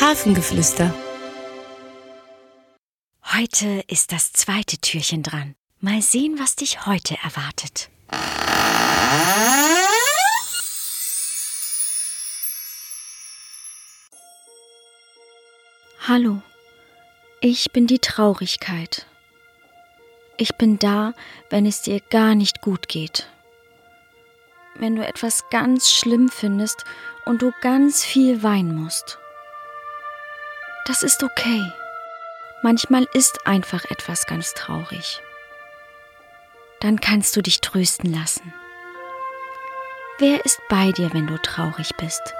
Hafengeflüster. Heute ist das zweite Türchen dran. Mal sehen, was dich heute erwartet. Hallo, ich bin die Traurigkeit. Ich bin da, wenn es dir gar nicht gut geht. Wenn du etwas ganz schlimm findest und du ganz viel weinen musst. Das ist okay. Manchmal ist einfach etwas ganz traurig. Dann kannst du dich trösten lassen. Wer ist bei dir, wenn du traurig bist?